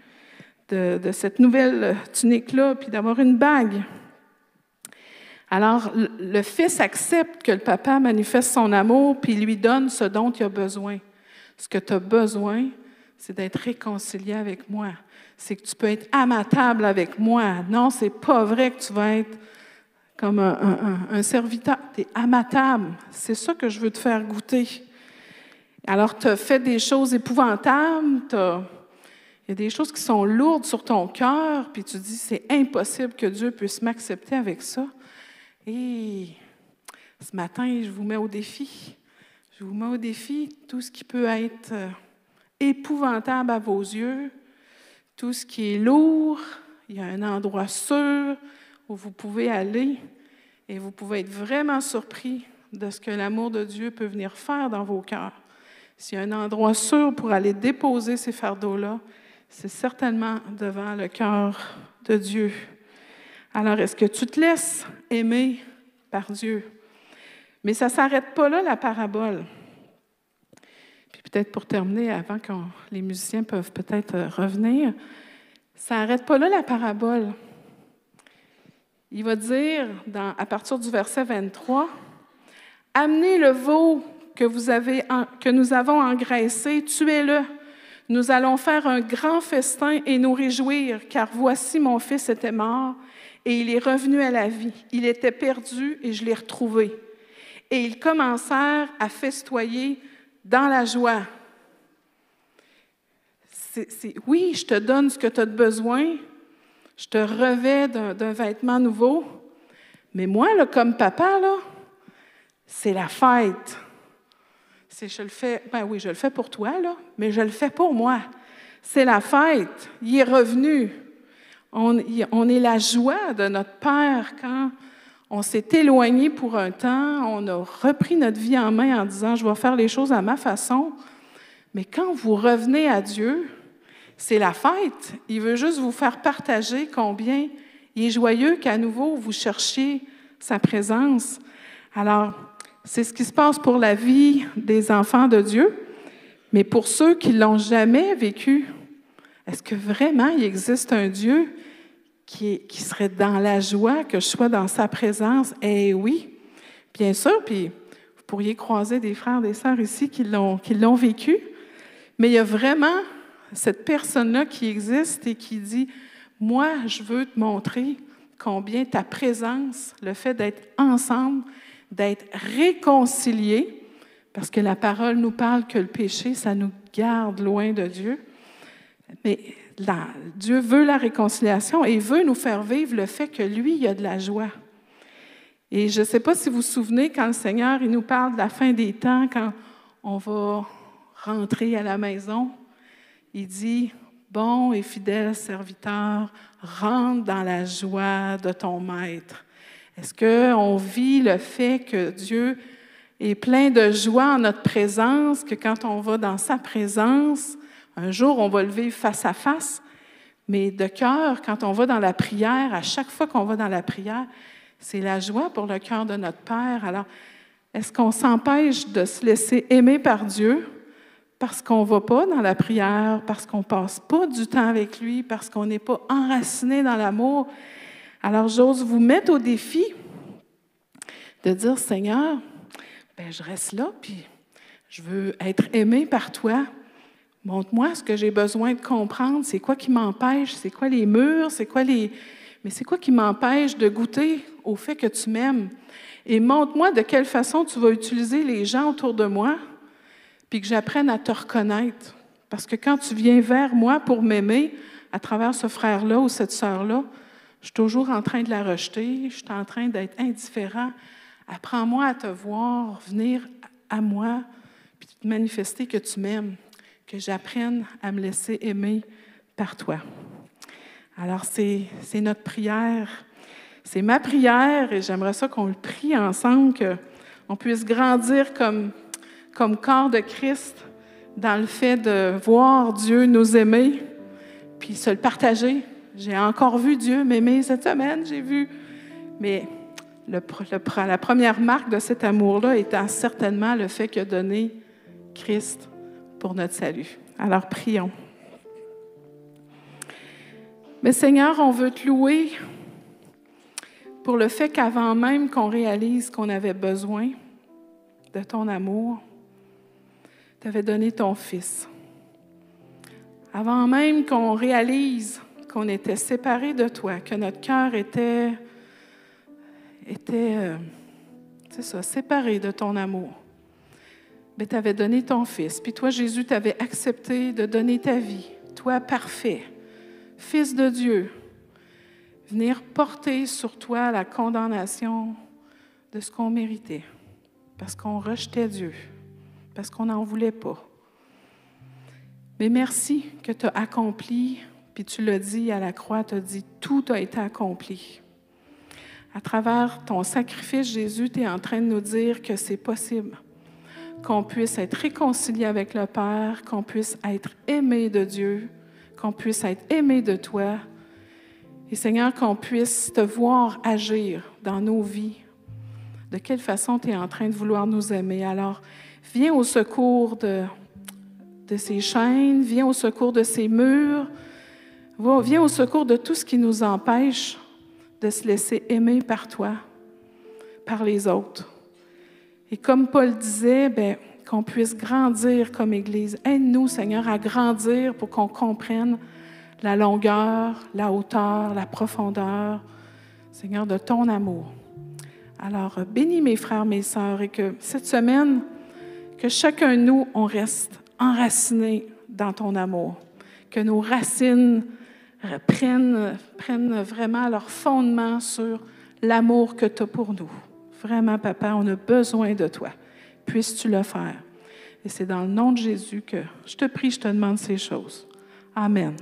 de, de, cette nouvelle tunique-là, puis d'avoir une bague. Alors, le fils accepte que le papa manifeste son amour, puis lui donne ce dont il a besoin. Ce que tu as besoin, c'est d'être réconcilié avec moi. C'est que tu peux être à ma table avec moi. Non, c'est pas vrai que tu vas être comme un, serviteur. Tu es à ma table. C'est ça que je veux te faire goûter. Alors, tu as fait des choses épouvantables, il y a des choses qui sont lourdes sur ton cœur, puis tu dis, c'est impossible que Dieu puisse m'accepter avec ça. Et ce matin, je vous mets au défi. Je vous mets au défi tout ce qui peut être euh, épouvantable à vos yeux, tout ce qui est lourd. Il y a un endroit sûr, où vous pouvez aller et vous pouvez être vraiment surpris de ce que l'amour de Dieu peut venir faire dans vos cœurs. s'il y a un endroit sûr pour aller déposer ces fardeaux-là, c'est certainement devant le cœur de Dieu. Alors, est-ce que tu te laisses aimer par Dieu? Mais ça ne s'arrête pas là, la parabole. Puis peut-être pour terminer, avant que les musiciens peuvent peut-être revenir, ça n'arrête pas là, la parabole. Il va dire, à partir du verset 23, Amenez le veau que, nous avons engraissé, tuez-le. Nous allons faire un grand festin et nous réjouir, car voici mon fils était mort et il est revenu à la vie. Il était perdu et je l'ai retrouvé. Et ils commencèrent à festoyer dans la joie. oui, je te donne ce que tu as besoin, je te revais d'un vêtement nouveau, mais moi, là, comme papa, c'est la fête. C'est, je le fais, ben oui, je le fais pour toi, mais je le fais pour moi. C'est la fête. Il est revenu. On, on est la joie de notre Père quand on s'est éloigné pour un temps, on a repris notre vie en main en disant, je vais faire les choses à ma façon. Mais quand vous revenez à Dieu, c'est la fête. Il veut juste vous faire partager combien il est joyeux qu'à nouveau vous cherchiez sa présence. Alors, c'est ce qui se passe pour la vie des enfants de Dieu, mais pour ceux qui l'ont jamais vécu, est-ce que vraiment il existe un Dieu qui, qui, serait dans la joie que je sois dans sa présence? Eh oui, bien sûr, puis vous pourriez croiser des frères, des sœurs ici qui l'ont vécu, mais il y a vraiment cette personne-là qui existe et qui dit, moi, je veux te montrer combien ta présence, le fait d'être ensemble, d'être réconciliés, parce que la parole nous parle que le péché, ça nous garde loin de Dieu. Mais Dieu veut la réconciliation et veut nous faire vivre le fait que lui, il y a de la joie. Et je ne sais pas si vous vous souvenez, quand le Seigneur il nous parle de la fin des temps, quand on va rentrer à la maison, il dit, Bon et fidèle serviteur, rentre dans la joie de ton maître. Est-ce qu'on vit le fait que Dieu est plein de joie en notre présence, que quand on va dans sa présence, un jour on va le vivre face à face, mais de cœur, quand on va dans la prière, à chaque fois qu'on va dans la prière, c'est la joie pour le cœur de notre Père. Alors, est-ce qu'on s'empêche de se laisser aimer par Dieu? Parce qu'on ne va pas dans la prière, parce qu'on ne passe pas du temps avec lui, parce qu'on n'est pas enraciné dans l'amour? Alors, j'ose vous mettre au défi de dire, Seigneur, ben, je reste là, puis je veux être aimé par toi. Montre-moi ce que j'ai besoin de comprendre. C'est quoi qui m'empêche? C'est quoi les murs? C'est quoi les. Mais c'est quoi qui m'empêche de goûter au fait que tu m'aimes? Et montre-moi de quelle façon tu vas utiliser les gens autour de moi, puis que j'apprenne à te reconnaître. Parce que quand tu viens vers moi pour m'aimer, à travers ce frère-là ou cette sœur-là, je suis toujours en train de la rejeter, je suis en train d'être indifférent. Apprends-moi à te voir, venir à moi, puis te manifester que tu m'aimes, que j'apprenne à me laisser aimer par toi. Alors, c'est notre prière. C'est ma prière et j'aimerais ça qu'on le prie ensemble, qu'on puisse grandir comme, comme corps de Christ dans le fait de voir Dieu nous aimer, puis se le partager j'ai encore vu Dieu m'aimer cette semaine, j'ai vu. Mais la première marque de cet amour-là étant certainement le fait a donné Christ pour notre salut. Alors prions. Mais Seigneur, on veut te louer pour le fait qu'avant même qu'on réalise qu'on avait besoin de ton amour, tu avais donné ton Fils. Avant même qu'on réalise qu'on était séparés de toi, que notre cœur était, euh, séparé de ton amour. Mais tu avais donné ton Fils. Puis toi, Jésus, tu avais accepté de donner ta vie. Toi, parfait, Fils de Dieu, venir porter sur toi la condamnation de ce qu'on méritait, parce qu'on rejetait Dieu, parce qu'on n'en voulait pas. Mais merci que tu as accompli puis tu l'as dit à la croix, tu as dit, tout a été accompli. À travers ton sacrifice, Jésus, tu es en train de nous dire que c'est possible, qu'on puisse être réconcilié avec le Père, qu'on puisse être aimé de Dieu, qu'on puisse être aimé de toi. Et Seigneur, qu'on puisse te voir agir dans nos vies. De quelle façon tu es en train de vouloir nous aimer? Alors, viens au secours de, de ces chaînes, viens au secours de ces murs, viens au secours de tout ce qui nous empêche de se laisser aimer par toi, par les autres. Et comme Paul disait, ben, qu'on puisse grandir comme Église. Aide-nous, Seigneur, à grandir pour qu'on comprenne la longueur, la hauteur, la profondeur, Seigneur, de ton amour. Alors, bénis mes frères, mes sœurs, et que cette semaine, que chacun de nous, on reste enraciné dans ton amour, que nos racines prennent, prennent vraiment leur fondement sur l'amour que tu as pour nous. Vraiment, papa, on a besoin de toi. Puisses-tu le faire? Et c'est dans le nom de Jésus que je te prie, je te demande ces choses. Amen.